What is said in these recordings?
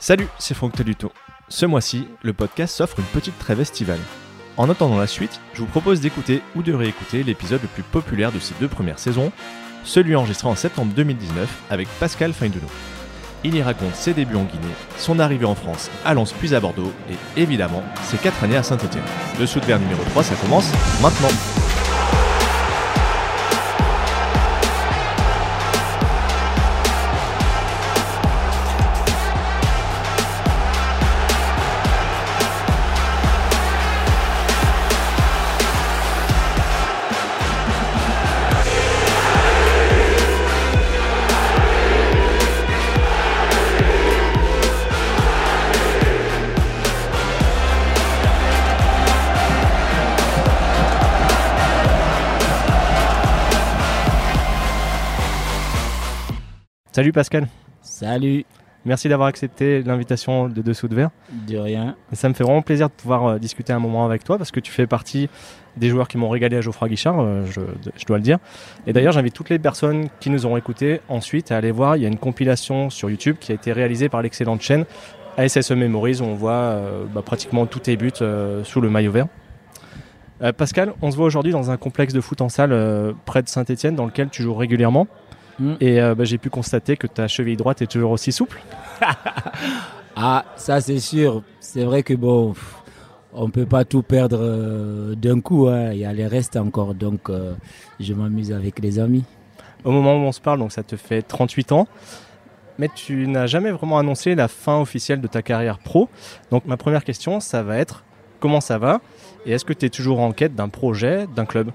Salut, c'est Franck Teluto. Ce mois-ci, le podcast s'offre une petite trêve estivale. En attendant la suite, je vous propose d'écouter ou de réécouter l'épisode le plus populaire de ces deux premières saisons, celui enregistré en septembre 2019 avec Pascal Feinduno. Il y raconte ses débuts en Guinée, son arrivée en France à Lens puis à Bordeaux et évidemment ses 4 années à Saint-Etienne. Le de numéro 3, ça commence maintenant. Salut Pascal. Salut. Merci d'avoir accepté l'invitation de Dessous de Verre. De rien. ça me fait vraiment plaisir de pouvoir euh, discuter un moment avec toi parce que tu fais partie des joueurs qui m'ont régalé à Geoffroy Guichard, euh, je, dois le dire. Et d'ailleurs, j'invite toutes les personnes qui nous ont écoutés ensuite à aller voir. Il y a une compilation sur YouTube qui a été réalisée par l'excellente chaîne ASSE Memories où on voit euh, bah, pratiquement tous tes buts sous le maillot vert. Pascal, on se voit aujourd'hui dans un complexe de foot en salle près de Saint-Etienne dans lequel tu joues régulièrement. Mm. Et euh, bah, j'ai pu constater que ta cheville droite est toujours aussi souple. ah, ça c'est sûr. C'est vrai que bon, on peut pas tout perdre euh, d'un coup. Hein. Il y a les restes encore. Donc euh, je m'amuse avec les amis. Au moment où on se parle, donc ça te fait 38 ans. Mais tu n'as jamais vraiment annoncé la fin officielle de ta carrière pro. Donc ma première question, ça va être comment ça va? Et est-ce que tu es toujours en quête d'un projet, d'un club?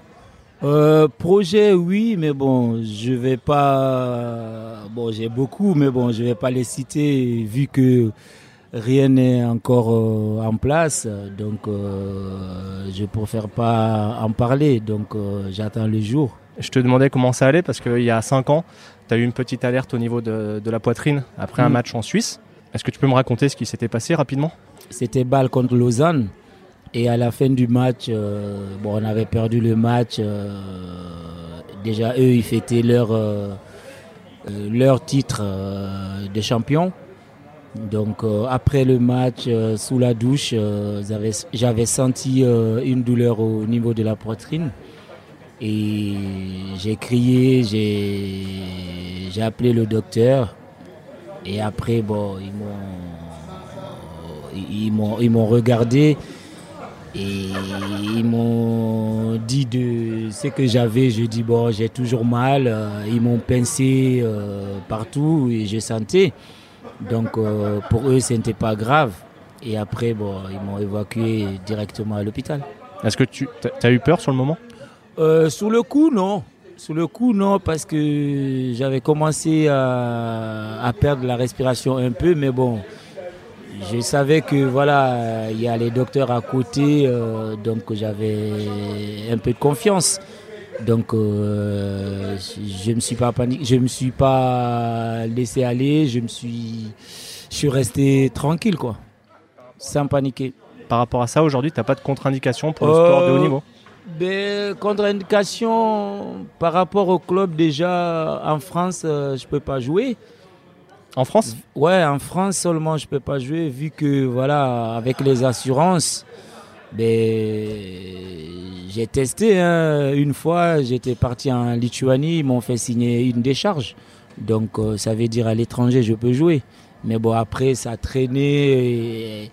Euh, projet, oui, mais bon, je vais pas. Bon, j'ai beaucoup, mais bon, je vais pas les citer vu que rien n'est encore euh, en place. Donc, euh, je préfère pas en parler. Donc, j'attends le jour. Je te demandais comment ça allait parce qu'il y a 5 ans, tu as eu une petite alerte au niveau de, la poitrine après un mm. match en Suisse. Est-ce que tu peux me raconter ce qui s'était passé rapidement? C'était balle contre Lausanne. Et à la fin du match, euh, bon, on avait perdu le match. Euh, déjà, eux, ils fêtaient leur, euh, leur titre de champion. Donc, après le match, sous la douche, j'avais senti une douleur au niveau de la poitrine. Et j'ai crié, j'ai appelé le docteur. Et après, bon, ils m'ont regardé. Et ils m'ont dit de ce que j'avais. Je dis, bon, j'ai toujours mal. Euh, ils m'ont pincé euh, partout et je sentais. Donc euh, pour eux, ce n'était pas grave. Et après, bon, ils m'ont évacué directement à l'hôpital. Est-ce que tu as eu peur sur le moment? Sous le coup, non. Sous le coup, non, parce que j'avais commencé à, à, perdre la respiration un peu, mais bon, je savais que voilà, il y a les docteurs à côté, euh, donc j'avais un peu de confiance. Donc euh, je me suis pas paniqué, je me suis pas laissé aller, je me suis, je suis resté tranquille quoi, sans paniquer. Par rapport à ça, aujourd'hui, tu n'as pas de contre-indication pour le sport de haut niveau? Ben, Contre-indication par rapport au club déjà en France, euh, je peux pas jouer. En France? Ouais, en France seulement je peux pas jouer vu que voilà avec les assurances, ben, j'ai testé hein. une fois, j'étais parti en Lituanie, ils m'ont fait signer une décharge. Donc euh, ça veut dire à l'étranger je peux jouer. Mais bon après ça a traîné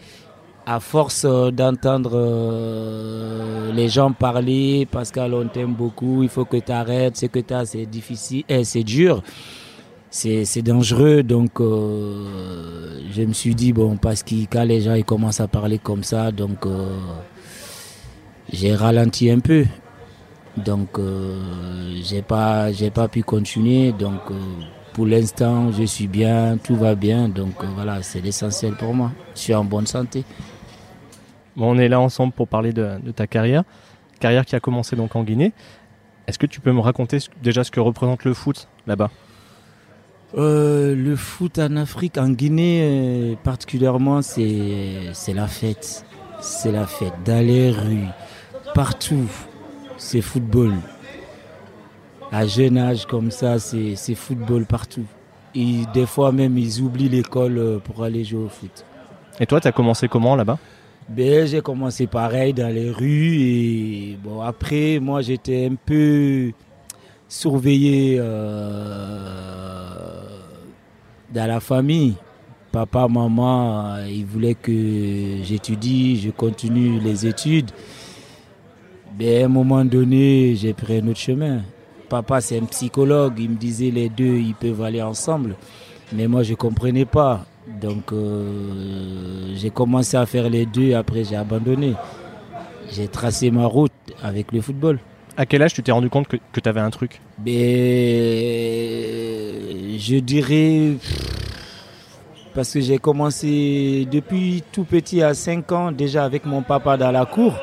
à force euh, d'entendre euh, les gens parler, Pascal on t'aime beaucoup, il faut que tu arrêtes, ce que tu as c'est difficile, eh, c'est dur c'est dangereux. Donc, euh, je me suis dit, bon, parce que quand les gens ils commencent à parler comme ça, donc euh, j'ai ralenti un peu. Donc, euh, j'ai pas, pu continuer. Donc, pour l'instant, je suis bien, tout va bien. Donc, voilà, c'est l'essentiel pour moi. Je suis en bonne santé. Bon, on est là ensemble pour parler de, de ta carrière. Carrière qui a commencé donc en Guinée. Est-ce que tu peux me raconter déjà ce que représente le foot là-bas? Euh, le foot en Afrique, en Guinée euh, particulièrement, c'est la fête. C'est la fête. Dans les rues, partout, c'est football. À jeune âge comme ça, c'est football partout. Et des fois même, ils oublient l'école euh, pour aller jouer au foot. Et toi, tu as commencé comment là-bas? Ben, J'ai commencé pareil dans les rues. Et bon, après, moi, j'étais un peu surveillé euh, dans la famille. Papa, maman, euh, ils voulaient que j'étudie, je continue les études. Mais à un moment donné, j'ai pris un autre chemin. Papa, c'est un psychologue, il me disait les deux, ils peuvent aller ensemble. Mais moi, je ne comprenais pas. Donc, euh, j'ai commencé à faire les deux, après j'ai abandonné. J'ai tracé ma route avec le football. À quel âge tu t'es rendu compte que, tu avais un truc? Ben, Je dirais... Parce que j'ai commencé depuis tout petit à 5 ans déjà avec mon papa dans la cour.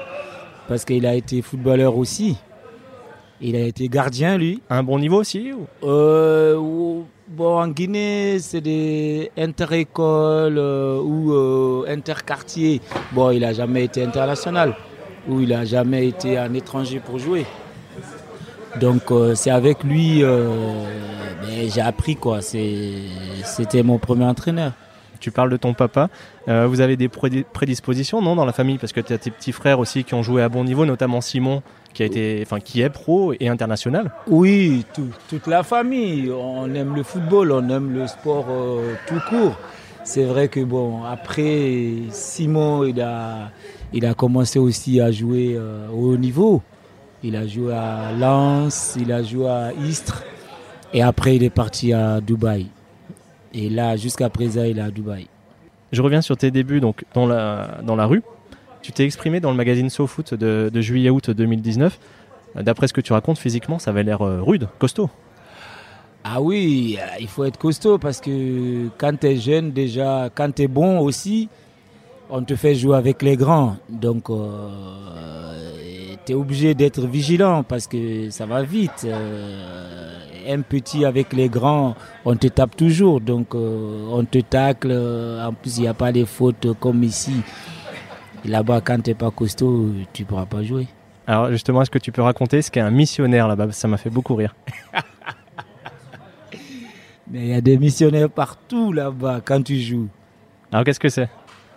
Parce qu'il a été footballeur aussi. Il a été gardien lui. À un bon niveau aussi euh, Bon, en Guinée, c'est des inter-écoles euh, ou euh, interquartiers. Bon, il n'a jamais été international ou il n'a jamais été un étranger pour jouer. Donc, euh, c'est avec lui ben, j'ai appris quoi. C'était mon premier entraîneur. Tu parles de ton papa. vous avez des prédispositions, non, dans la famille? Parce que tu as tes petits frères aussi qui ont joué à bon niveau, notamment Simon, qui, a été, enfin, qui est pro et international Oui, toute la famille. On aime le football, on aime le sport euh, tout court. C'est vrai que bon, après, Simon, il a, il a commencé aussi à jouer euh, au haut niveau. Il a joué à Lens, il a joué à Istres. Et après, il est parti à Dubaï. Et là, jusqu'à présent, il est à Dubaï. Je reviens sur tes débuts donc, dans, la, dans la rue. Tu t'es exprimé dans le magazine SoFoot de, de juillet-août 2019. D'après ce que tu racontes, physiquement, ça avait l'air euh, rude, costaud. Ah oui, euh, il faut être costaud parce que quand tu es jeune, déjà, quand tu es bon aussi, on te fait jouer avec les grands. Donc, euh, tu es obligé d'être vigilant parce que ça va vite. un petit avec les grands, on te tape toujours. Donc, on te tacle. En plus, il n'y a pas les fautes comme ici. Là-bas, quand tu n'es pas costaud, tu ne pourras pas jouer. Alors justement, est-ce que tu peux raconter ce qu'est un missionnaire là-bas? Ça m'a fait beaucoup rire. Mais il y a des missionnaires partout là-bas quand tu joues. Alors qu'est-ce que c'est?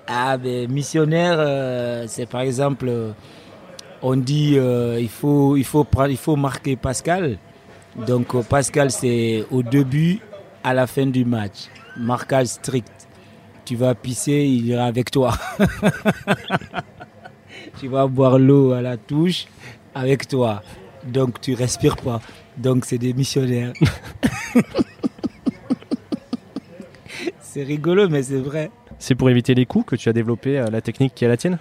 Ah ben missionnaire, euh, c'est par exemple, euh, on dit euh, il faut il faut il faut marquer Pascal. Donc Pascal c'est au début, à la fin du match, marquage strict tu vas pisser, il ira avec toi. tu vas boire l'eau à la touche avec toi. Donc tu respires pas. Donc c'est des missionnaires. c'est rigolo, mais c'est vrai. C'est pour éviter les coups que tu as développé euh, la technique qui est la tienne?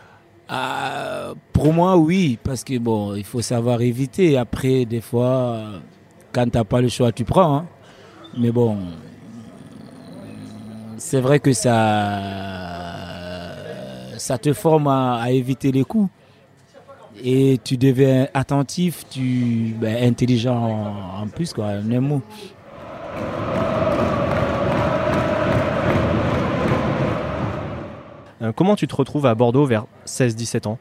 Ah, Pour moi, oui, parce que bon, il faut savoir éviter. Après, des fois, quand tu n'as pas le choix, tu prends. Hein. Mais bon, c'est vrai que ça, ça te forme à, éviter les coups. Et tu deviens attentif, tu ben, intelligent en, plus, quoi, un mot. Comment tu te retrouves à Bordeaux vers 16-17 ans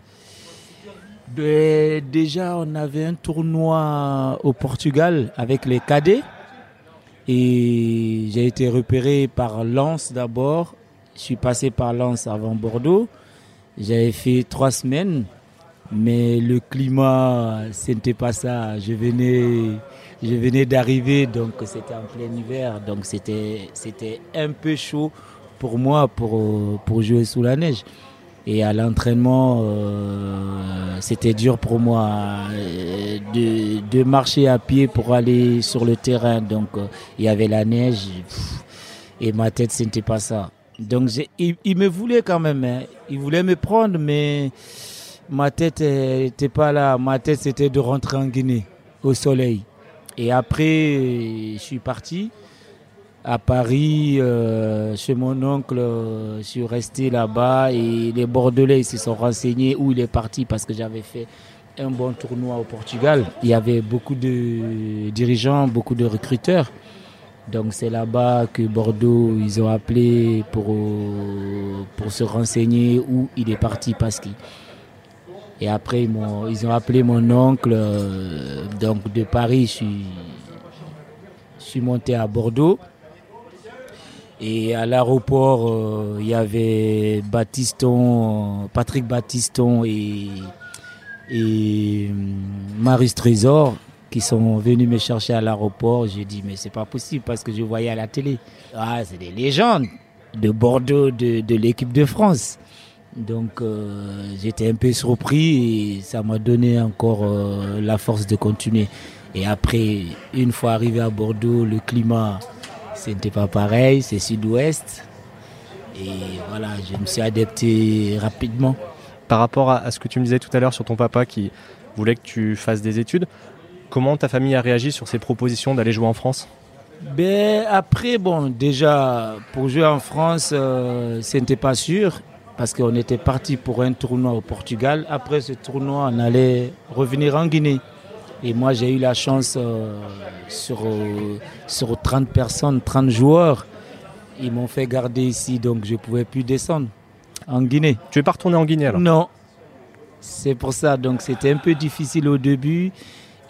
ben, Déjà, on avait un tournoi au Portugal avec les cadets. Et j'ai été repéré par Lens d'abord. Je suis passé par Lens avant Bordeaux. J'avais fait trois semaines, mais le climat, ce n'était pas ça. Je venais, d'arriver, donc c'était en plein hiver, donc c'était un peu chaud pour moi pour, pour jouer sous la neige. Et à l'entraînement, euh, c'était dur pour moi euh, de, marcher à pied pour aller sur le terrain. Donc, euh, il y avait la neige et ma tête, ce n'était pas ça. Donc, il, me voulait quand même. Hein. Il voulait me prendre, mais ma tête n'était pas là. Ma tête, c'était de rentrer en Guinée, au soleil. Et après, je suis parti à Paris, euh, chez mon oncle, euh, je suis resté là-bas et les Bordelais se sont renseignés où il est parti parce que j'avais fait un bon tournoi au Portugal. Il y avait beaucoup de dirigeants, beaucoup de recruteurs. Donc c'est là-bas que Bordeaux, ils ont appelé pour, pour se renseigner où il est parti parce qu'il. Et après, ils, ont, appelé mon oncle. Euh, donc de Paris, je suis monté à Bordeaux. Et à l'aéroport, il y avait Baptiston, Patrick Baptiston et, et Maris Trésor qui sont venus me chercher à l'aéroport. J'ai dit, mais c'est pas possible parce que je voyais à la télé. Ah, c'est des légendes de Bordeaux, de, de l'équipe de France. Donc euh, j'étais un peu surpris et ça m'a donné encore euh, la force de continuer. Et après, une fois arrivé à Bordeaux, le climat, ce n'était pas pareil, c'est sud-ouest. Et voilà, je me suis adapté rapidement. Par rapport à ce que tu me disais tout à l'heure sur ton papa qui voulait que tu fasses des études, Comment ta famille a réagi sur ces propositions d'aller jouer en France? Ben, Après, bon, déjà, pour jouer en France, euh, ce n'était pas sûr parce qu'on était parti pour un tournoi au Portugal. Après ce tournoi, on allait revenir en Guinée. Et moi, j'ai eu la chance euh, sur, euh, sur 30 personnes, 30 joueurs. Ils m'ont fait garder ici, donc je ne pouvais plus descendre en Guinée. Tu es pas retourné en Guinée alors? Non. C'est pour ça, donc c'était un peu difficile au début.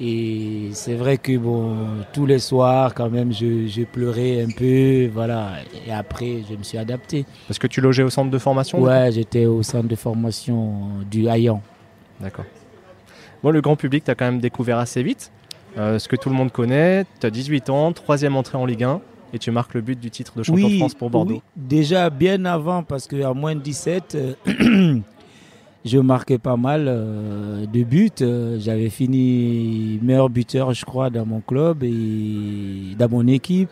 Et c'est vrai que bon, tous les soirs, quand même, je, pleurais un peu, voilà. Et après, je me suis adapté. Est-ce que tu logeais au centre de formation Ouais, j'étais au centre de formation du Hayan. D'accord. Bon, le grand public, tu as quand même découvert assez vite. Euh, ce que tout le monde connaît, tu as 18 ans, troisième entrée en Ligue 1, et tu marques le but du titre de champion de France pour Bordeaux. Oui, déjà bien avant, parce qu'à moins de 17, je marquais pas mal euh, de buts. Euh, j'avais fini meilleur buteur, je crois, dans mon club et dans mon équipe.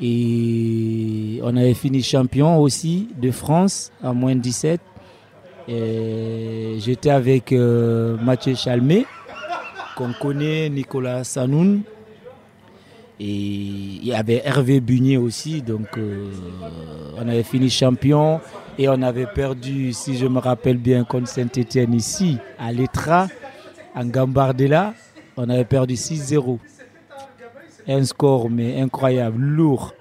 Et on avait fini champion aussi de France à moins de 17. J'étais avec euh, Mathieu Chalmé, qu'on connaît, Nicolas Sanoun. Et il y avait Hervé Bunier aussi. Donc on avait fini champion. Et on avait perdu, si je me rappelle bien, contre Saint-Etienne ici, à l'Etra, en Gambardella. On avait perdu 6-0. Un score, mais incroyable, lourd.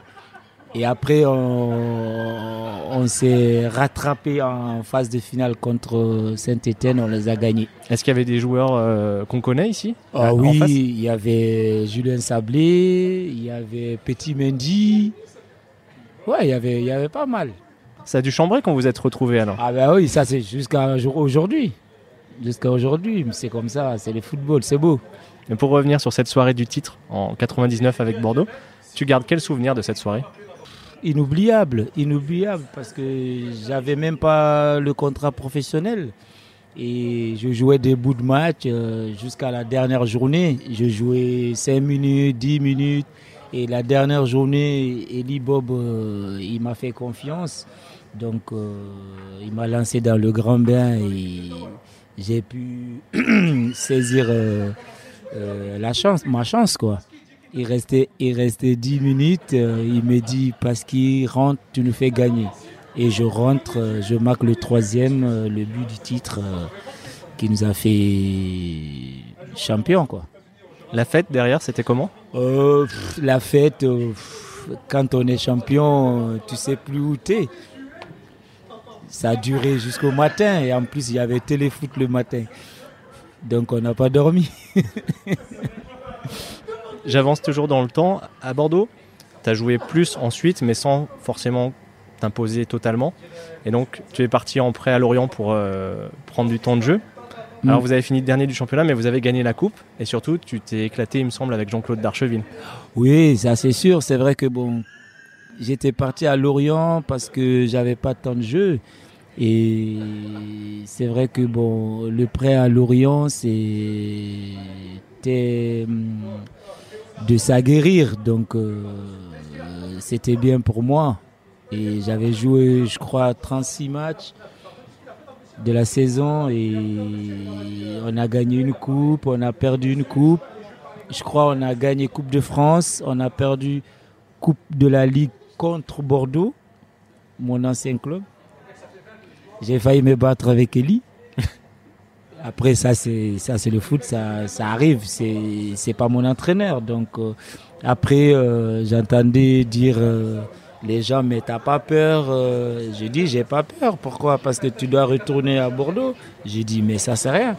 Et après, on, s'est rattrapé en phase de finale contre Saint-Etienne. On les a gagnés. Est-ce qu'il y avait des joueurs euh, qu'on connaît ici ah, Oui, il y avait Julien Sablé, il y avait Petit Mendy. Ouais, il y avait, il y avait pas mal. Ça a dû chambrer quand vous êtes retrouvés alors Ah ben oui, ça c'est jusqu'à aujourd'hui. Jusqu'à aujourd'hui, c'est comme ça, c'est le football, c'est beau. Et pour revenir sur cette soirée du titre en 99 avec Bordeaux, tu gardes quel souvenir de cette soirée? Inoubliable, inoubliable, parce que j'avais même pas le contrat professionnel. Et je jouais des bouts de match euh, jusqu'à la dernière journée. Je jouais 5 minutes, 10 minutes. Et la dernière journée, Eli Bob, euh, il m'a fait confiance. Donc, euh, il m'a lancé dans le grand bain et j'ai pu saisir ma chance, quoi. Il restait, il restait 10 minutes. il me dit, parce qu'il rentre, tu nous fais gagner. Et je rentre, je marque le troisième, le but du titre qui nous a fait champion, quoi. La fête derrière, c'était comment? Euh, La fête, euh, quand on est champion, tu sais plus où tu es. Ça a duré jusqu'au matin et en plus il y avait téléfoot le matin. Donc on n'a pas dormi. J'avance toujours dans le temps. À Bordeaux, tu as joué plus ensuite, mais sans forcément t'imposer totalement. Et donc tu es parti en prêt à Lorient pour euh, prendre du temps de jeu. Alors mm. vous avez fini dernier du championnat, mais vous avez gagné la coupe. Et surtout, tu t'es éclaté, il me semble, avec Jean-Claude Darcheville. Oui, ça c'est sûr. C'est vrai que bon, j'étais parti à Lorient parce que j'avais pas tant de jeu. Et c'est vrai que bon, le prêt à Lorient, c'était hum, de s'aguerrir. Donc euh, c'était bien pour moi. Et j'avais joué, je crois, 36 matchs de la saison et on a gagné une coupe, on a perdu une coupe. Je crois on a gagné Coupe de France, on a perdu Coupe de la Ligue contre Bordeaux, mon ancien club. J'ai failli me battre avec Eli. Après ça c'est ça c'est le foot, ça, ça arrive, c'est c'est pas mon entraîneur donc euh, après euh, j'entendais dire euh, les gens, mais t'as pas peur J'ai dit, j'ai pas peur. Pourquoi? Parce que tu dois retourner à Bordeaux. J'ai dit, mais ça, c'est rien.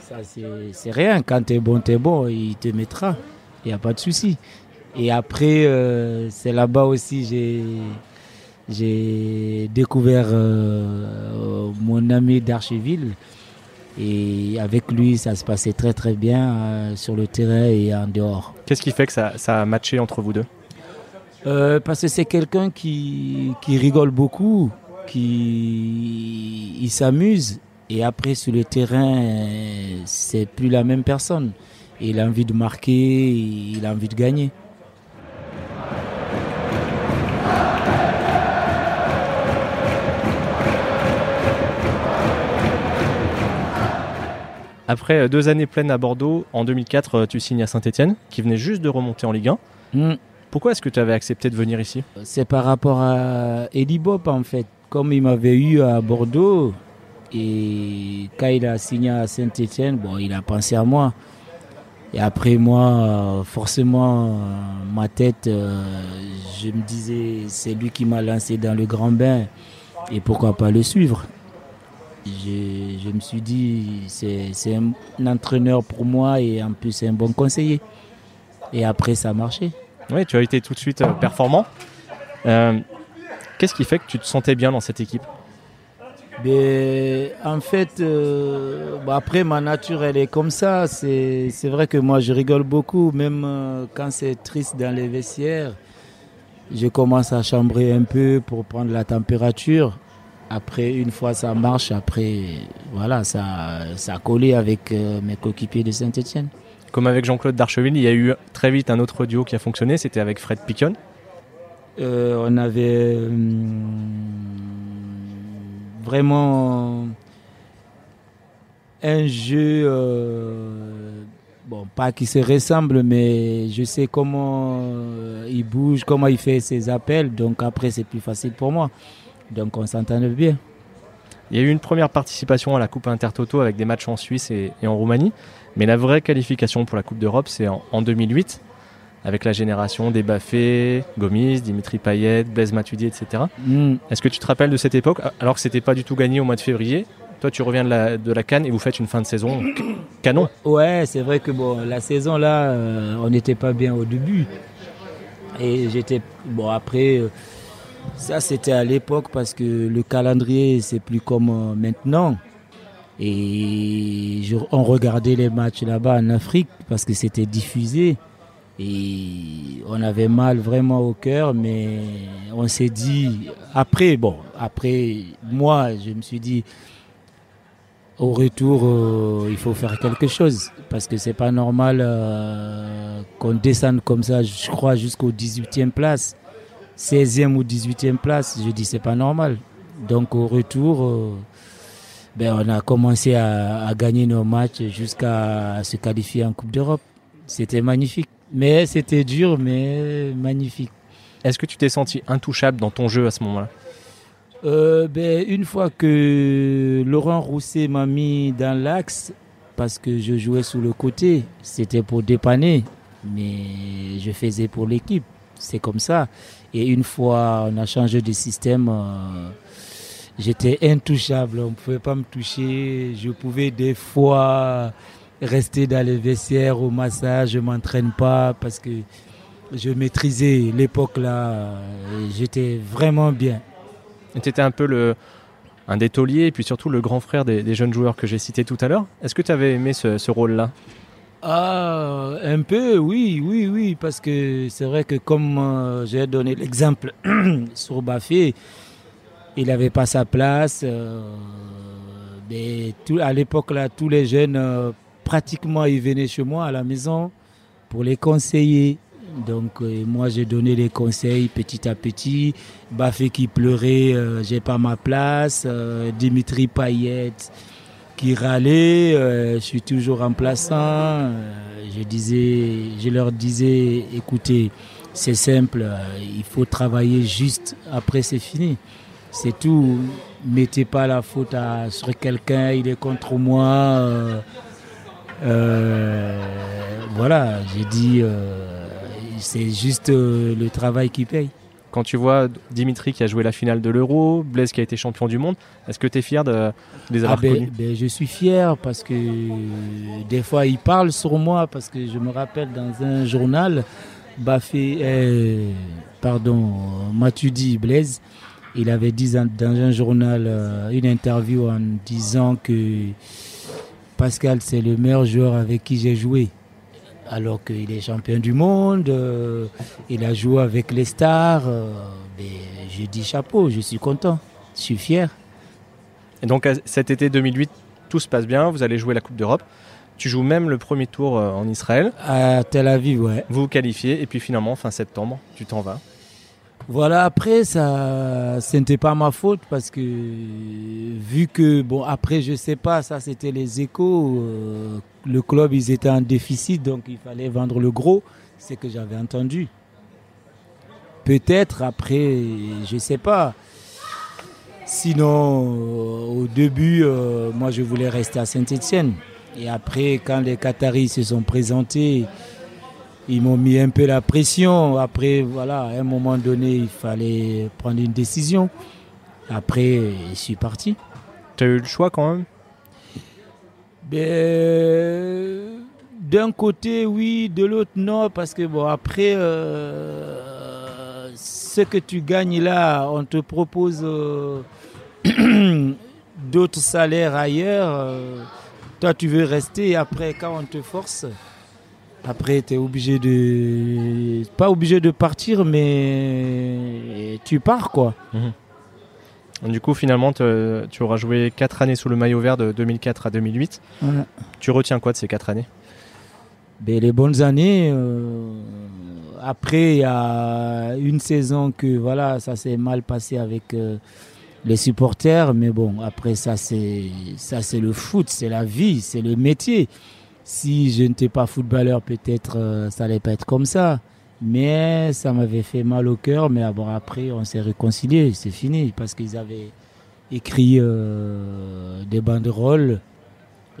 Ça, c'est rien. Quand t'es bon, t'es bon. Il te mettra. Il n'y a pas de souci. Et après, c'est là-bas aussi j'ai j'ai découvert mon ami d'Archeville. Et avec lui, ça se passait très très bien euh, sur le terrain et en dehors. Qu'est-ce qui fait que ça, ça a matché entre vous deux Parce que c'est quelqu'un qui, qui rigole beaucoup, qui il s'amuse. Et après, sur le terrain, c'est plus la même personne. Il a envie de marquer, il a envie de gagner. Après euh, deux années pleines à Bordeaux, en 2004, euh, tu signes à Saint-Etienne, qui venait juste de remonter en Ligue 1. Hmm. Pourquoi est-ce que tu avais accepté de venir ici? C'est par rapport à Eddie Bob en fait. Comme il m'avait eu à Bordeaux, et quand il a signé à Saint-Etienne, bon, il a pensé à moi. Et après moi, forcément, ma tête, euh, je me disais, c'est lui qui m'a lancé dans le grand bain. Et pourquoi pas le suivre? Je, me suis dit, c'est un, entraîneur pour moi et en plus c'est un bon conseiller. Et après, ça a marché. Oui, tu as été tout de suite euh, performant. Euh, qu'est-ce qui fait que tu te sentais bien dans cette équipe? Ben, en fait, euh, après, ma nature, elle est comme ça. C'est vrai que moi, je rigole beaucoup, même quand c'est triste dans les vestiaires. Je commence à chambrer un peu pour prendre la température. Après, une fois ça marche, après, voilà, ça, ça a collé avec euh, mes coéquipiers de Saint-Etienne. Comme avec Jean-Claude Darcheville, il y a eu très vite un autre duo qui a fonctionné, c'était avec Fred Picon. Euh, on avait hum, vraiment un jeu, euh, bon, pas qui se ressemble, mais je sais comment il bouge, comment il fait ses appels, donc après c'est plus facile pour moi. Donc on s'entendait bien. Il y a eu une première participation à la Coupe Intertoto avec des matchs en Suisse et, en Roumanie. Mais la vraie qualification pour la Coupe d'Europe, c'est en, 2008, avec la génération des Baffé, Gomis, Dimitri Payet, Blaise Matuidi, etc. Mm. Est-ce que tu te rappelles de cette époque, alors que c'était pas du tout gagné au mois de février? Toi, tu reviens de la, de la Cannes et vous faites une fin de saison canon. Ouais, c'est vrai que bon, la saison là, euh, on n'était pas bien au début. Et j'étais. Bon, après, euh, ça, c'était à l'époque parce que le calendrier, c'est plus comme euh, maintenant. Et on regardait les matchs là-bas en Afrique parce que c'était diffusé. Et on avait mal vraiment au cœur, mais on s'est dit, après, bon, après, moi, je me suis dit, au retour, euh, il faut faire quelque chose parce que c'est pas normal euh, qu'on descende comme ça, je crois, jusqu'au 18e place. 16e ou 18e place, je dis c'est pas normal. Donc au retour, euh, ben, on a commencé à, gagner nos matchs jusqu'à se qualifier en Coupe d'Europe. C'était magnifique. Mais c'était dur, mais magnifique. Est-ce que tu t'es senti intouchable dans ton jeu à ce moment-là? Euh, ben, Une fois que Laurent Rousset m'a mis dans l'axe, parce que je jouais sous le côté, c'était pour dépanner, mais je faisais pour l'équipe. C'est comme ça. Et une fois on a changé de système, euh, j'étais intouchable. On ne pouvait pas me toucher. Je pouvais des fois rester dans les vestiaires au massage. Je ne m'entraîne pas parce que je maîtrisais l'époque là. J'étais vraiment bien. Tu étais un peu le, un des tauliers et puis surtout le grand frère des, jeunes joueurs que j'ai cités tout à l'heure. Est-ce que tu avais aimé ce rôle-là? Ah, un peu, oui, oui, oui, parce que c'est vrai que comme euh, j'ai donné l'exemple sur Bafé, il n'avait pas sa place. Euh, mais à l'époque, là, tous les jeunes, euh, pratiquement, ils venaient chez moi à la maison pour les conseiller. Donc, moi, j'ai donné les conseils petit à petit. Bafé qui pleurait, j'ai pas ma place. Dimitri Payet qui râlaient, euh, je suis toujours remplaçant. Euh, je, disais, je leur disais, écoutez, c'est simple, euh, il faut travailler juste, après c'est fini. C'est tout. Mettez pas la faute à, sur quelqu'un, il est contre moi. voilà, j'ai dit, c'est juste le travail qui paye. Quand tu vois Dimitri qui a joué la finale de l'Euro, Blaise qui a été champion du monde, est-ce que tu es fier de, les avoir ah ben, connus ben, Je suis fier parce que des fois ils parlent sur moi parce que je me rappelle dans un journal Bafé, euh, pardon, Mathieu Blaise, il avait dit dans un journal euh, une interview en disant que Pascal c'est le meilleur joueur avec qui j'ai joué. Alors qu'il est champion du monde, euh, il a joué avec les stars. mais je dis chapeau, je suis content, je suis fier. Et donc cet été 2008, tout se passe bien, vous allez jouer la Coupe d'Europe. Tu joues même le premier tour euh, en Israël. À Tel Aviv, ouais. Vous vous qualifiez et puis finalement, fin septembre, tu t'en vas. Voilà, après, ça, ce n'était pas ma faute parce que vu que, bon, après, je sais pas, ça c'était les échos. Euh, le club, ils étaient en déficit, donc il fallait vendre le gros. C'est que j'avais entendu. Peut-être après, je sais pas. Sinon, euh, au début, moi, je voulais rester à Saint-Etienne. Et après, quand les Qataris se sont présentés, ils m'ont mis un peu la pression. Après, voilà, à un moment donné, il fallait prendre une décision. Après, je suis parti. Tu as eu le choix quand même? Ben, D'un côté, oui, de l'autre, non. Parce que, bon, après, euh, ce que tu gagnes là, on te propose euh, d'autres salaires ailleurs. Euh, toi, tu veux rester et après, quand on te force, après, tu es obligé de. Pas obligé de partir, mais tu pars, quoi. Mhm. Du coup, finalement, tu auras joué 4 années sous le maillot vert de 2004 à 2008. Tu retiens quoi de ces 4 années? Ben, Les bonnes années. Euh, après, il y a une saison que voilà, ça s'est mal passé avec. Euh, les supporters, mais bon, après ça c'est ça c'est le foot, c'est la vie, c'est le métier. Si je n'étais pas footballeur, peut-être euh, ça allait pas être comme ça. Mais ça m'avait fait mal au cœur. Mais après, on s'est réconcilié, c'est fini, parce qu'ils avaient écrit euh, des banderoles.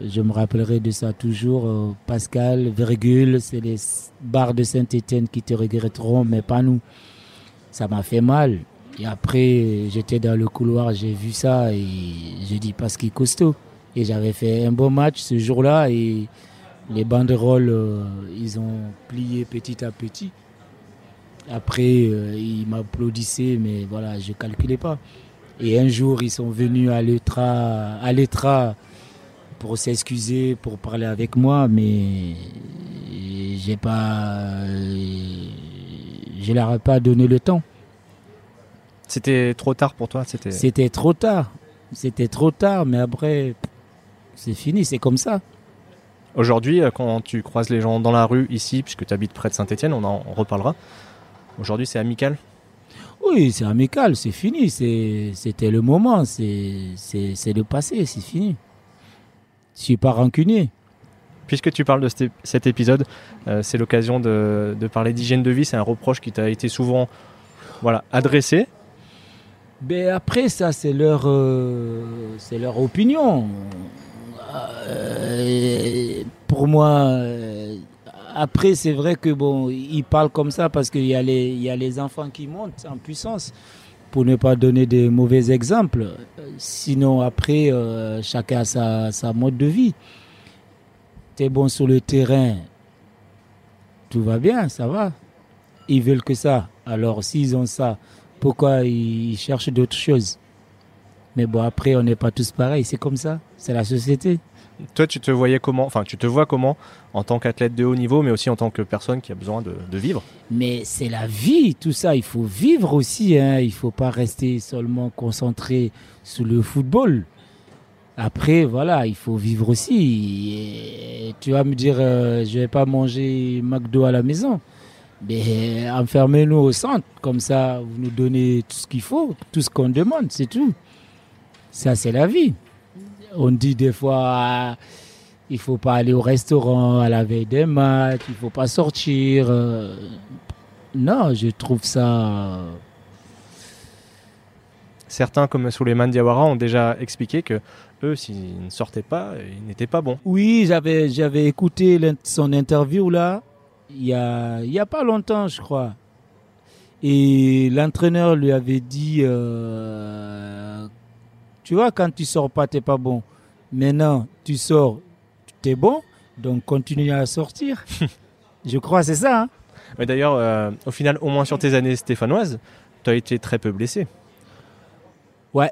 Je me rappellerai de ça toujours. Euh, Pascal, virgule, c'est les bars de Saint-Étienne qui te regretteront, mais pas nous. Ça m'a fait mal. Et après, j'étais dans le couloir, j'ai vu ça et j'ai dit parce qu'il costaud. Et j'avais fait un bon match ce jour-là les banderoles, euh, ils ont plié petit à petit. Après, euh, ils m'applaudissaient, mais voilà, je ne calculais pas. Et un jour, ils sont venus à l'ETRA, à l'ETRA pour s'excuser, pour parler avec moi, mais j'ai pas, je leur ai pas donné le temps. C'était trop tard pour toi C'était trop tard. C'était trop tard, mais après, c'est fini, c'est comme ça. Aujourd'hui, euh, quand tu croises les gens dans la rue ici, puisque tu habites près de Saint-Etienne, on en reparlera. Aujourd'hui, c'est amical Oui, c'est amical, c'est fini. C'était le moment, c'est le passé, c'est fini. Je suis pas rancunier. Puisque tu parles de cet épisode, euh, c'est l'occasion de, de, parler d'hygiène de vie. C'est un reproche qui t'a été souvent voilà, adressé. Ben après, ça, c'est leur, euh, c'est leur opinion. Euh, pour moi, euh, après, c'est vrai que bon, ils parlent comme ça parce qu'il y, a les, il enfants qui montent en puissance pour ne pas donner des mauvais exemples. Sinon, après, chacun a sa, sa mode de vie. Tu es bon sur le terrain, tout va bien, ça va. Ils veulent que ça. Alors, s'ils ont ça, pourquoi ils cherchent d'autres choses? Mais bon, après, on n'est pas tous pareils, c'est comme ça, c'est la société. Toi, tu te voyais comment, enfin, tu te vois comment en tant qu'athlète de haut niveau, mais aussi en tant que personne qui a besoin de, vivre? Mais c'est la vie, tout ça, il faut vivre aussi, hein. il ne faut pas rester seulement concentré sur le football. Après, voilà, il faut vivre aussi. tu vas me dire, euh, je ne vais pas manger McDo à la maison. Mais enfermez-nous au centre, comme ça vous nous donnez tout ce qu'il faut, tout ce qu'on demande, c'est tout. Ça, c'est la vie. On dit des fois, il faut pas aller au restaurant à la veille des matchs, il faut pas sortir. Euh. Non, je trouve ça. Certains, comme Souleymane Diawara, ont déjà expliqué que eux, s'ils ne sortaient pas, ils n'étaient pas bons. Oui, j'avais, j'avais écouté son interview là il n'y a, y a pas longtemps, je crois. Et l'entraîneur lui avait dit, euh, tu vois, quand tu sors pas, tu n'es pas bon. Maintenant, tu sors, tu es bon, donc continue à sortir. je crois c'est ça. Hein. Mais d'ailleurs, euh, au final, au moins sur tes années stéphanoises, tu as été très peu blessé. Ouais.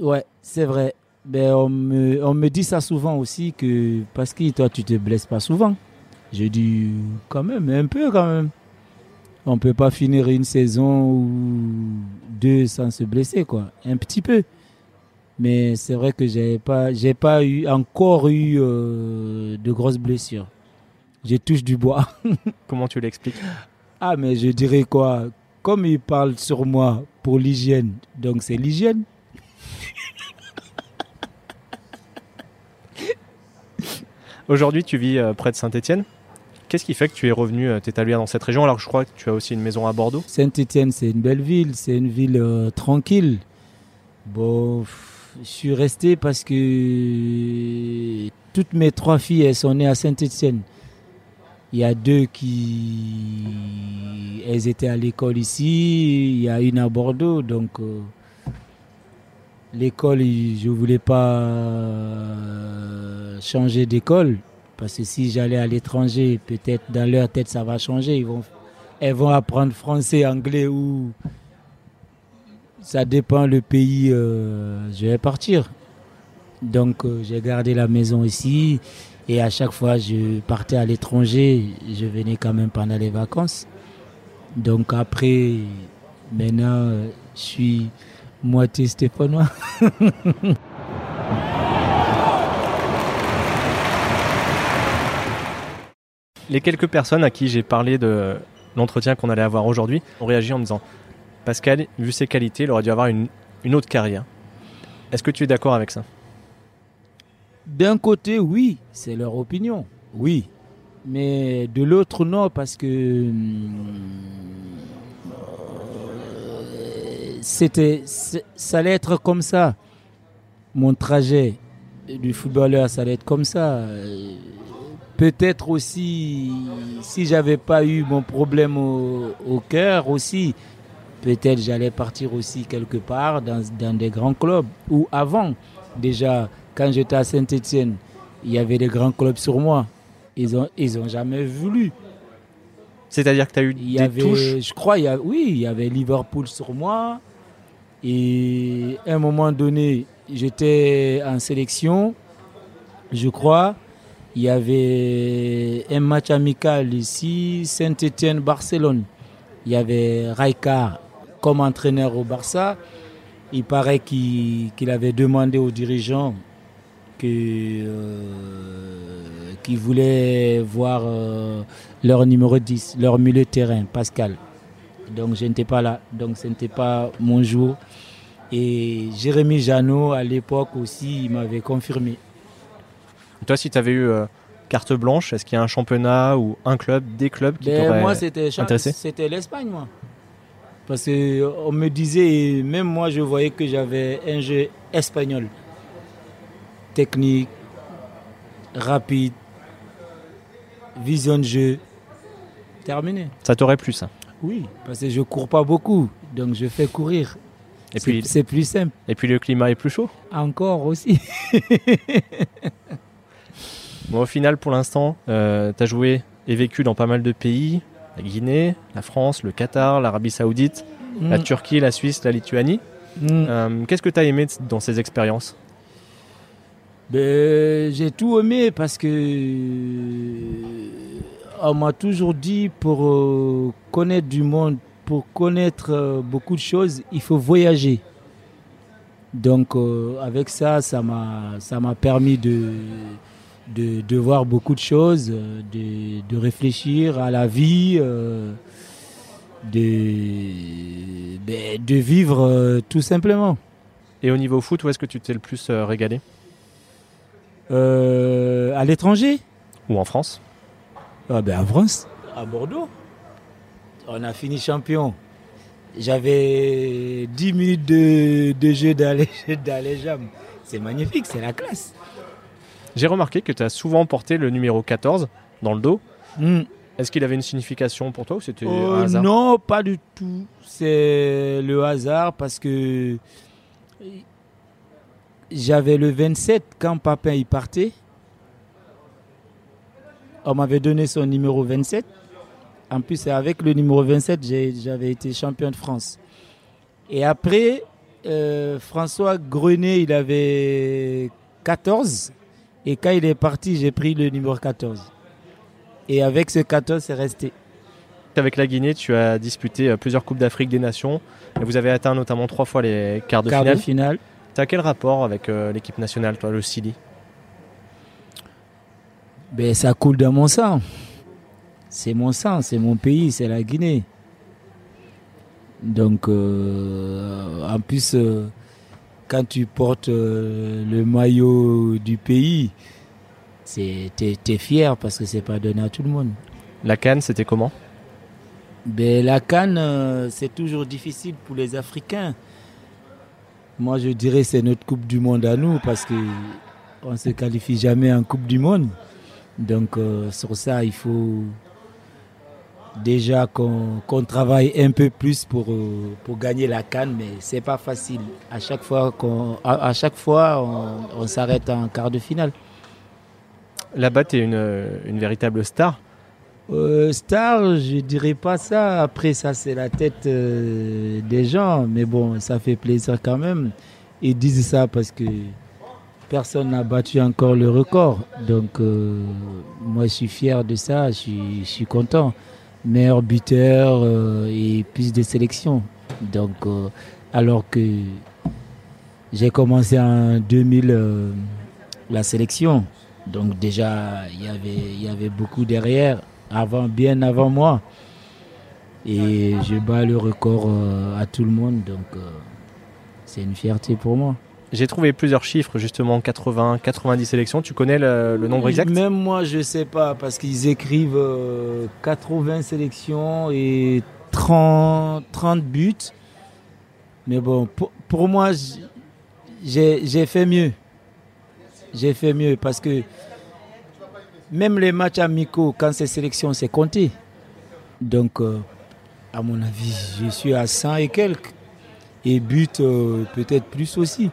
Ouais, c'est vrai. Ben, on, me, on me dit ça souvent aussi que parce que toi, tu te blesses pas souvent. Je dis quand même, un peu quand même. On peut pas finir une saison ou deux sans se blesser, quoi. Un petit peu. Mais c'est vrai que j'ai pas, j'ai pas eu, encore eu euh, de grosses blessures. Je touche du bois. Comment tu l'expliques? Ah, mais je dirais quoi? Comme il parle sur moi pour l'hygiène, donc c'est l'hygiène. Aujourd'hui, tu vis euh, près de Saint-Étienne? Qu'est-ce qui fait que tu es revenu euh, t'établir dans cette région alors que je crois que tu as aussi une maison à Bordeaux? Saint-Étienne, c'est une belle ville, c'est une ville euh, tranquille. Bon, je suis resté parce que toutes mes trois filles, elles sont nées à Saint-Étienne. Il y a deux qui. Elles étaient à l'école ici, il y a une à Bordeaux, donc. L'école, je ne voulais pas changer d'école. Parce que si j'allais à l'étranger, peut-être dans leur tête, ça va changer. Ils vont, elles vont apprendre français, anglais ou. Ça dépend le pays, euh, je vais partir. Donc euh, j'ai gardé la maison ici. Et à chaque fois, je partais à l'étranger. Je venais quand même pendant les vacances. Donc après, maintenant, je suis moitié stéphanois. Les quelques personnes à qui j'ai parlé de l'entretien qu'on allait avoir aujourd'hui ont réagi en me disant Pascal, vu ses qualités, il aurait dû avoir une, une autre carrière. Est-ce que tu es d'accord avec ça? D'un côté, oui, c'est leur opinion, oui. Mais de l'autre, non, parce que c'était, ça allait être comme ça. Mon trajet du footballeur, ça allait être comme ça. Peut-être aussi, si j'avais pas eu mon problème au, au cœur aussi, peut-être j'allais partir aussi quelque part dans, dans, des grands clubs. Ou avant, déjà, quand j'étais à Saint-Etienne, il y avait des grands clubs sur moi. Ils n'ont ils ont jamais voulu. C'est-à-dire que tu as eu il y des avait, touches Je crois, il y a, oui, il y avait Liverpool sur moi. Et à un moment donné, j'étais en sélection, je crois. Il y avait un match amical ici, Saint-Étienne-Barcelone. Il y avait Raikar comme entraîneur au Barça. Il paraît qu'il avait demandé aux dirigeants euh, qu'ils voulaient voir euh, leur numéro 10, leur milieu de terrain, Pascal. Donc je n'étais pas là. Donc ce n'était pas mon jour. Et Jérémy Janot, à l'époque aussi, il m'avait confirmé. Toi, si tu avais eu euh, carte blanche, est-ce qu'il y a un championnat ou un club, des clubs qui Ben, t'auraient moi, c'était c'était l'Espagne, moi. Parce qu'on me disait, même moi, je voyais que j'avais un jeu espagnol. Technique, rapide, vision de jeu. Terminé. Ça t'aurait plu, ça? Oui, parce que je cours pas beaucoup, donc je fais courir. et puis, c'est plus simple. et puis le climat est plus chaud? Encore aussi. Bon, au final, pour l'instant, tu as joué et vécu dans pas mal de pays la Guinée, la France, le Qatar, l'Arabie Saoudite, la Mm, Turquie, la Suisse, la Lituanie. mm. Euh, Qu'est-ce que tu as aimé dans ces expériences Ben, j'ai tout aimé parce que on m'a toujours dit pour euh, connaître du monde, pour connaître euh, beaucoup de choses, il faut voyager. Donc euh, avec ça, ça m'a permis de, de de voir beaucoup de choses, euh, de, de réfléchir à la vie, euh, de ben, de vivre euh, tout simplement. Et au niveau foot, où est-ce que tu t'es le plus euh, régalé? Euh, à l'étranger? Ou en France? Ah ben à France. À Bordeaux. On a fini champion. J'avais 10 minutes de, de jeu dans les, dans les jambes. C'est magnifique, c'est la classe. J'ai remarqué que tu as souvent porté le numéro 14 dans le dos. Hmm. Est-ce qu'il avait une signification pour toi ou c'était Euh, un hasard non, pas du tout. C'est le hasard parce que j'avais le 27 quand papa y partait. On m'avait donné son numéro 27. En plus, avec le numéro 27, j'avais été champion de France. Et après, euh, François Grenet, il avait 14. Et quand il est parti, j'ai pris le numéro 14. Et avec ce 14, c'est resté. Avec la Guinée, tu as disputé euh, plusieurs Coupes d'Afrique des Nations. Et vous avez atteint notamment trois fois les quarts de finale. finale. Tu as quel rapport avec euh, l'équipe nationale, toi, le Sili? Ben, Ça coule dans mon sang. C'est mon sang, c'est mon pays, c'est la Guinée. Donc, euh, en plus, quand tu portes le maillot du pays, tu es, fier parce que c'est pas donné à tout le monde. La Cannes, c'était comment? Ben, La Cannes, euh, c'est toujours difficile pour les Africains. Moi, je dirais c'est notre Coupe du Monde à nous parce qu'on ne se qualifie jamais en Coupe du Monde. Donc, euh, sur ça, il faut déjà qu'on travaille un peu plus pour, euh, pour gagner la Cannes, mais c'est pas facile. À chaque fois, à, chaque fois on s'arrête en quart de finale. Là-bas, tu es une, une, véritable star euh, Star, je dirais pas ça. Après, ça, c'est la tête euh, des gens. Mais bon, ça fait plaisir quand même. Ils disent ça parce que personne n'a battu encore le record. Donc, euh, moi, je suis fier de ça. Je suis, je suis content. Meilleur buteur et plus de sélections. Donc, alors que j'ai commencé en 2000 la sélection. Donc déjà, il y avait, y avait beaucoup derrière, avant, bien avant moi. Et je bats le record euh, à tout le monde, donc euh, c'est une fierté pour moi. J'ai trouvé plusieurs chiffres, justement 80, 90 sélections. Tu connais le, nombre exact? Même moi, je ne sais pas, parce qu'ils écrivent 80 euh, sélections et 30, 30 buts. Mais bon, pour, pour moi, j'ai fait mieux j'ai fait mieux parce que même les matchs amicaux, quand c'est sélection, c'est compté. Donc, euh, à mon avis, je suis à 100 et quelques. Et but, euh, peut-être plus aussi.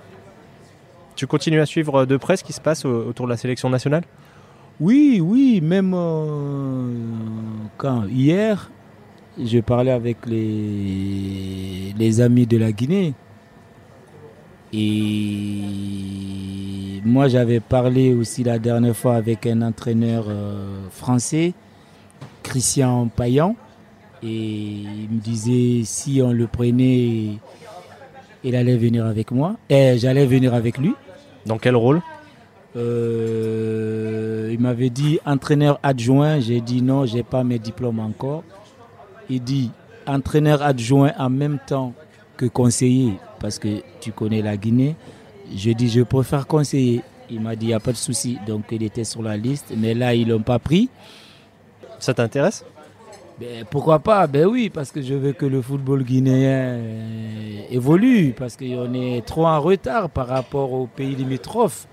Tu continues à suivre de près ce qui se passe autour de la sélection nationale? Oui, oui, même euh, quand hier, je parlais avec les, les amis de la Guinée. Et moi, j'avais parlé aussi la dernière fois avec un entraîneur euh, français, Christian Payan. Et il me disait si on le prenait, il allait venir avec moi. Et j'allais venir avec lui. Dans quel rôle euh, Il m'avait dit entraîneur adjoint. J'ai dit non, j'ai pas mes diplômes encore. Il dit entraîneur adjoint en même temps que conseiller parce que tu connais la Guinée. Je dis, je préfère conseiller. Il m'a dit, il n'y a pas de souci. Donc, il était sur la liste. Mais là, ils ne l'ont pas pris. Ça t'intéresse ben, Pourquoi pas? Ben oui, parce que je veux que le football guinéen euh, évolue. Parce qu'on est trop en retard par rapport aux pays limitrophes.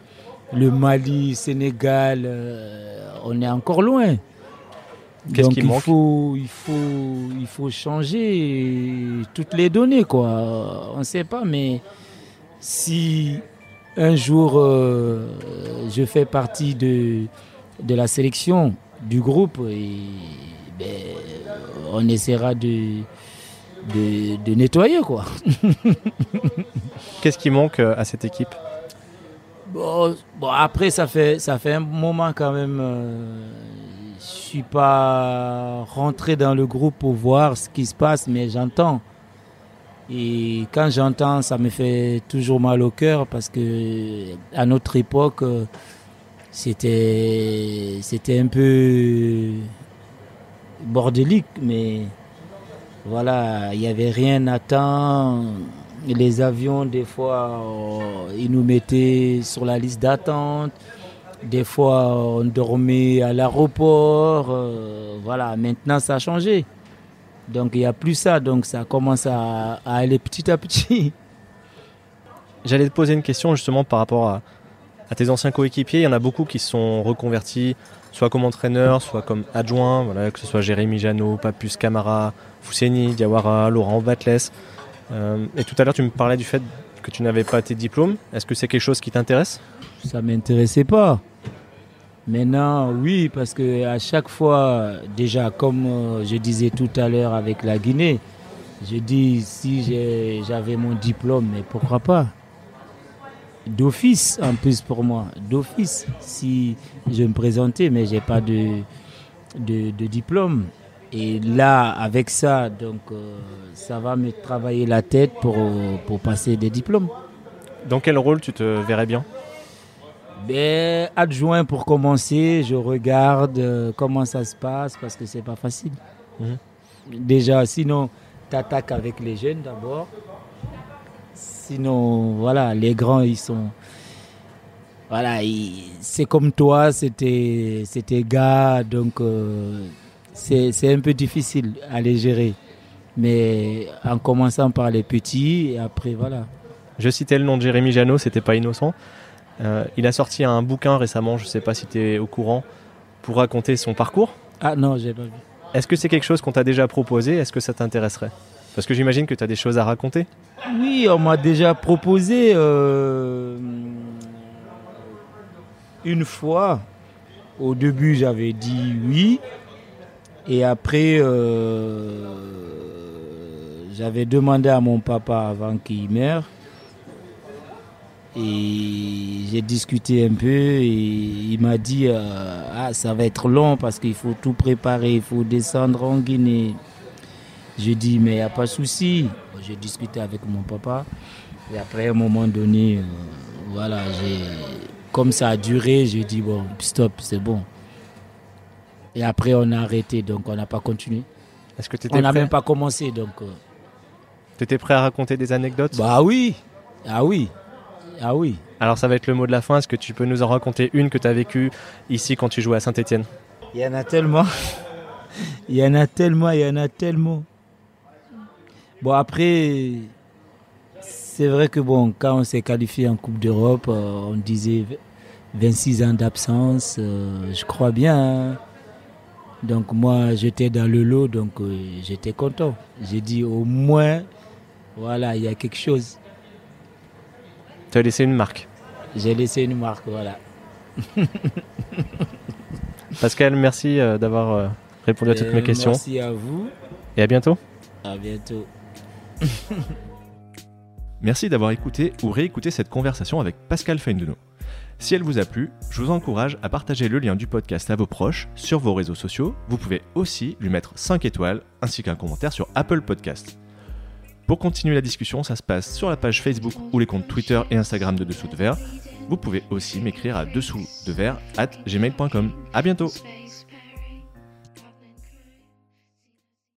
Le Mali, Sénégal, euh, on est encore loin. Qu'est-ce qui manque? il faut, il, faut, il faut changer toutes les données, quoi. On ne sait pas, mais si un jour euh, je fais partie de, de la sélection du groupe, et, ben, on essaiera de, de, nettoyer, quoi. Qu'est-ce qui manque euh, à cette équipe? Bon, après, ça fait, ça fait un moment quand même. Euh, je suis pas rentré dans le groupe pour voir ce qui se passe, mais j'entends. Et quand j'entends, ça me fait toujours mal au cœur parce que à notre époque, c'était c'était un peu bordélique, mais voilà, il n'y avait rien à temps. Les avions, des fois, ils nous mettaient sur la liste d'attente. Des fois, on dormait à l'aéroport. Euh, voilà, maintenant, ça a changé. Donc, il n'y a plus ça. Donc, ça commence à, aller petit à petit. J'allais te poser une question justement par rapport à, tes anciens coéquipiers. Il y en a beaucoup qui se sont reconvertis, soit comme entraîneur, soit comme adjoint. Voilà, que ce soit Jérémy Janot, Papus Camara, Fousseni, Diawara, Laurent Vatles. Euh, et tout à l'heure, tu me parlais du fait que tu n'avais pas tes diplômes. Est-ce que c'est quelque chose qui t'intéresse? Ça m'intéressait pas. Maintenant, oui, parce que à chaque fois, déjà, comme euh, je disais tout à l'heure avec la Guinée, je dis si j'avais mon diplôme, mais pourquoi pas? D'office, en plus pour moi, d'office, si je me présentais, mais j'ai pas de, de, diplôme. Et là, avec ça, donc, euh, ça va me travailler la tête pour, pour passer des diplômes. Dans quel rôle tu te verrais bien? Ben, adjoint pour commencer, je regarde euh, comment ça se passe parce que c'est pas facile. Mhm. Déjà, sinon, tu attaques avec les jeunes d'abord. Sinon, voilà, les grands, ils sont. Voilà, c'est comme toi, c'était gars, donc euh, c'est un peu difficile à les gérer. Mais en commençant par les petits, et après, voilà. Je citais le nom de Jérémy Janot, c'était pas innocent. Euh, il a sorti un bouquin récemment, je ne sais pas si tu es au courant, pour raconter son parcours. Ah non, j'ai pas vu. Est-ce que c'est quelque chose qu'on t'a déjà proposé? Est-ce que ça t'intéresserait? Parce que j'imagine que tu as des choses à raconter. Oui, on m'a déjà proposé euh, une fois. Au début, j'avais dit oui. Et après, euh, j'avais demandé à mon papa avant qu'il meure et j'ai discuté un peu et il m'a dit euh, ah ça va être long parce qu'il faut tout préparer, il faut descendre en Guinée. J'ai dit mais il n'y a pas de souci. J'ai discuté avec mon papa et après à un moment donné, euh, voilà, j'ai comme ça a duré, j'ai dit bon stop, c'est bon. Et après on a arrêté donc on n'a pas continué. Est-ce que on n'a même pas commencé donc. Euh. Tu étais prêt à raconter des anecdotes? Bah oui, ah oui. Ah oui. Alors ça va être le mot de la fin. Est-ce que tu peux nous en raconter une que tu as vécue ici quand tu jouais à Saint-Etienne Il y en a tellement. il y en a tellement, il y en a tellement. Bon après, c'est vrai que bon, quand on s'est qualifié en Coupe d'Europe, euh, on disait 26 ans d'absence. Euh, je crois bien. Hein. Donc moi, j'étais dans le lot, donc euh, j'étais content. J'ai dit au moins, voilà, il y a quelque chose. Tu as laissé une marque. J'ai laissé une marque, voilà. Pascal, merci d'avoir répondu à toutes mes questions. Merci à vous. Et à bientôt. À bientôt. merci d'avoir écouté ou réécouté cette conversation avec Pascal Feindeno. Si elle vous a plu, je vous encourage à partager le lien du podcast à vos proches sur vos réseaux sociaux. Vous pouvez aussi lui mettre 5 étoiles ainsi qu'un commentaire sur Apple Podcast. Pour continuer la discussion, ça se passe sur la page Facebook ou les comptes Twitter et Instagram de Dessous de Verre. Vous pouvez aussi m'écrire à dessous de verre at gmail.com. A bientôt